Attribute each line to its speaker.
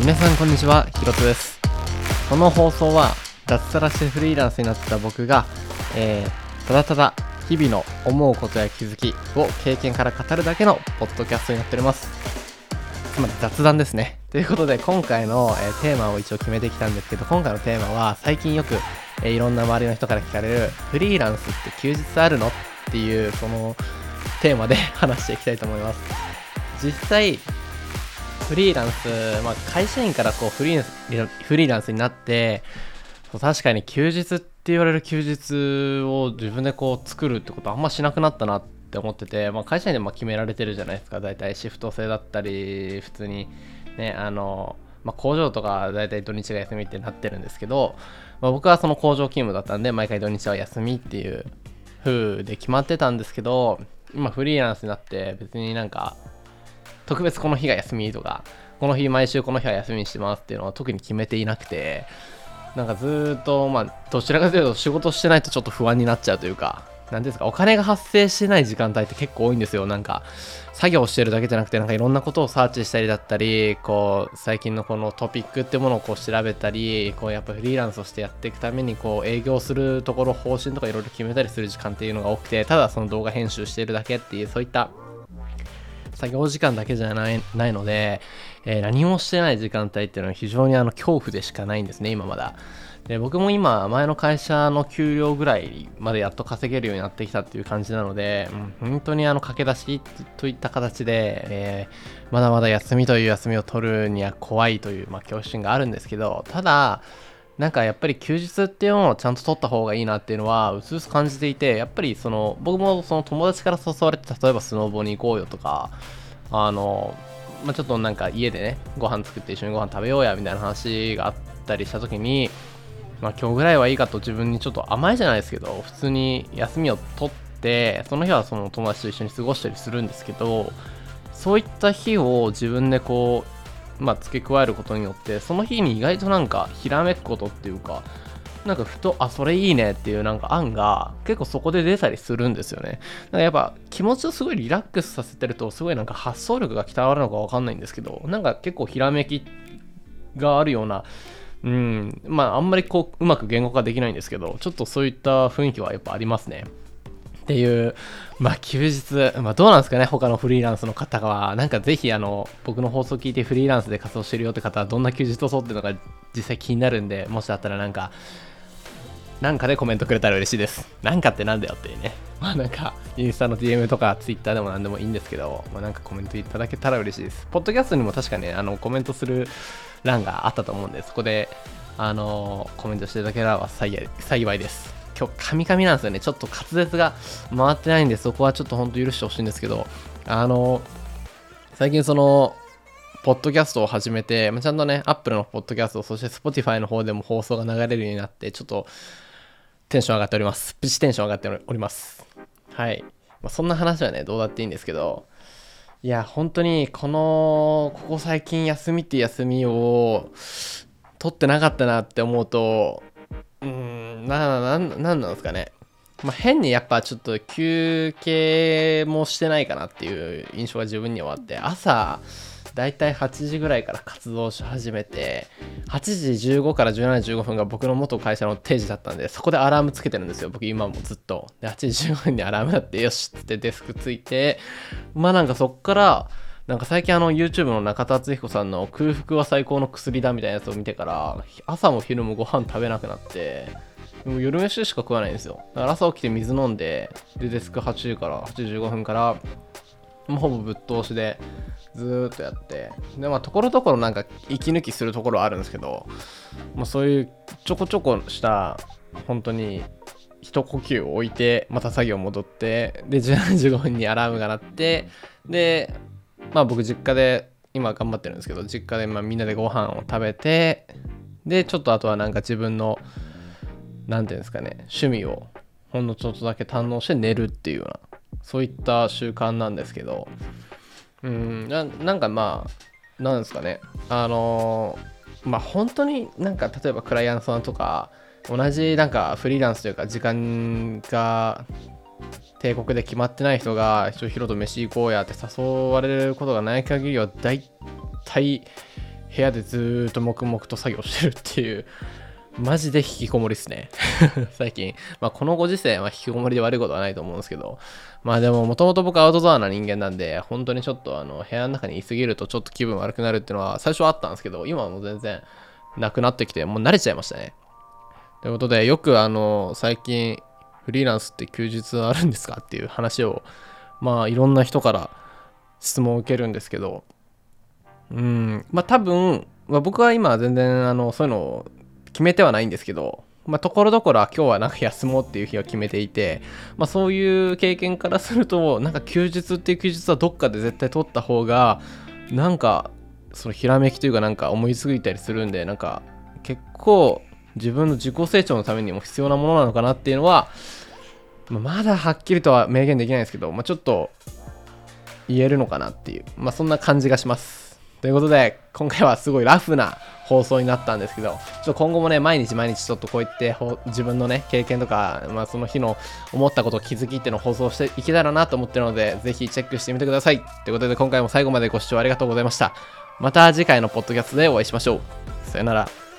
Speaker 1: 皆さんこんにちは、ひろとです。この放送は脱サラしてフリーランスになった僕が、えー、ただただ日々の思うことや気づきを経験から語るだけのポッドキャストになっております。つまり雑談ですね。ということで今回の、えーテーマを一応決めてきたんですけど、今回のテーマは最近よく、えーいろんな周りの人から聞かれるフリーランスって休日あるの？っていうそのテーマで 話していきたいと思います。実際フリーランス、まあ、会社員からこうフリーランスフリーランスになってそう確かに休日って言われる休日を自分でこう作るってことあんましなくなったなって思ってて、まあ、会社員でま決められてるじゃないですか。大体シフト制だったり普通にねあの、まあ、工場とか大体土日が休みってなってるんですけど、まあ、僕はその工場勤務だったんで毎回土日は休みっていう風で決まってたんですけど今フリーランスになって別になんか特別この日が休みとか、この日毎週この日は休みにしてますっていうのは特に決めていなくて、なんかずーっと、まあ、どちらかというと仕事してないとちょっと不安になっちゃうというか、なんていうんですか、お金が発生してない時間帯って結構多いんですよ。なんか、作業してるだけじゃなくて、なんかいろんなことをサーチしたりだったり、こう、最近のこのトピックってものをこう調べたり、こう、やっぱフリーランスをしてやっていくために、こう、営業するところ、方針とかいろいろ決めたりする時間っていうのが多くて、ただその動画編集してるだけっていう、そういった作業時間だけじゃないないので、えー何もしてない時間帯っていうのは非常にあの恐怖でしかないんですね、今まだ。で僕も今、前の会社の給料ぐらいまでやっと稼げるようになってきたっていう感じなので、うん本当にあの駆け出しといった形で、えーまだまだ休みという休みを取るには怖いという、まあ、恐怖心があるんですけど、ただ、なんかやっぱり休日っていうのをちゃんと取った方がいいなっていうのはうすうす感じていてやっぱりその僕もその友達から誘われて例えばスノーボーに行こうよとかあの、まあ、ちょっとなんか家でねご飯作って一緒にご飯食べようやみたいな話があったりした時にまあ今日ぐらいはいいかと自分にちょっと甘いじゃないですけど普通に休みを取ってその日はその友達と一緒に過ごしたりするんですけどそういった日を自分でこうまあ、付け加えることによってその日に意外となんかひらめくことっていうかなんかふとあそれいいねっていうなんか案が結構そこで出たりするんですよね。だかやっぱ気持ちをすごいリラックスさせてるとすごいなんか発想力が鍛わるのかわかんないんですけどなんか結構ひらめきがあるようなうんまああんまりこううまく言語化できないんですけどちょっとそういった雰囲気はやっぱありますね。っていう、まあ休日、まあどうなんですかね、他のフリーランスの方は、なんかぜひあの、僕の放送聞いてフリーランスで活動してるよって方は、どんな休日を取ってるのか実際気になるんで、もしあったらなんか、なんかでコメントくれたら嬉しいです。なんかってなんだよっていうね。まあなんか、インスタの DM とか Twitter でもなんでもいいんですけど、まあなんかコメントいただけたら嬉しいです。ポッドキャストにも確かね、あの、コメントする欄があったと思うんで、そこで、あのコメントしていただければ幸いです。今日、カミカミなんですよね。ちょっと滑舌が回ってないんで、そこはちょっと本当許してほしいんですけど、あの最近その、ポッドキャストを始めて、まあちゃんとね、Apple のポッドキャスト、そして Spotify の方でも放送が流れるようになって、ちょっとテンション上がっております。プチテンション上がっております。はい。まあ、そんな話はね、どうだっていいんですけど、いや、本当に、この、ここ最近休みって休みを取ってなかったなって思うと、な、なん、なんなんですかね。まあ、変にやっぱちょっと休憩もしてないかなっていう印象が自分にはあって、朝、だいたい8時ぐらいから活動し始めて、8時15から17時15分が僕の元会社の定時だったんで、そこでアラームつけてるんですよ、僕今もずっと。で、8時15分にアラームだって、よしっつってデスクついて、まあなんかそっから、なんか最近あの YouTube の中田敦彦さんの空腹は最高の薬だみたいなやつを見てから、朝も昼もご飯食べなくなって、も夜飯しか食わないんですよ。だから朝起きて水飲んで、で、デスク8時から、8時15分から、もうほぼぶっ通しでずーっとやってでまあところどころなんか息抜きするところはあるんですけど、まあ、そういうちょこちょこした本当に一呼吸を置いてまた作業戻ってで17時15分にアラームが鳴ってでまあ僕実家で今頑張ってるんですけど実家でまあみんなでご飯を食べてでちょっとあとはなんか自分のなんていうんですかね趣味をほんのちょっとだけ堪能して寝るっていうようなそういった習慣なんですけどうんなんかまあなんですかねあのまあ本当になんか例えばクライアントさんとか同じなんかフリーランスというか時間が帝国で決まってない人が一応ヒロと飯行こうやって誘われることがない限りは大体部屋でずっと黙々と作業してるっていうマジで引きこもりっすね。最近。まあこのご時世は引きこもりで悪いことはないと思うんですけど。まあでももともと僕アウトドアな人間なんで本当にちょっとあの部屋の中にいすぎるとちょっと気分悪くなるっていうのは最初はあったんですけど今はもう全然なくなってきてもう慣れちゃいましたね。ということでよくあの最近フリーランスって休日あるんですかっていう話をまあいろんな人から質問を受けるんですけど。うん。まあ多分、まあ、僕は今全然あのそういうのを決めてはないんですけどまあ、ところどころは今日はなんか休もうっていう日を決めていて、まあ、そういう経験からするとなんか休日っていう休日はどっかで絶対取った方がなんかそのひらめきというかなんか思いついたりするんでなんか結構自分の自己成長のためにも必要なものなのかなっていうのは、まあ、まだはっきりとは明言できないですけど、まあ、ちょっと言えるのかなっていう、まあ、そんな感じがします。ということで、今回はすごいラフな放送になったんですけど、ちょっと今後もね、毎日毎日ちょっとこういって自分のね、経験とか、まあその日の思ったこと、気づきっていうのを放送していけたらなと思ってるので、ぜひチェックしてみてください。ということで、今回も最後までご視聴ありがとうございました。また次回のポッドキャストでお会いしましょう。さよなら。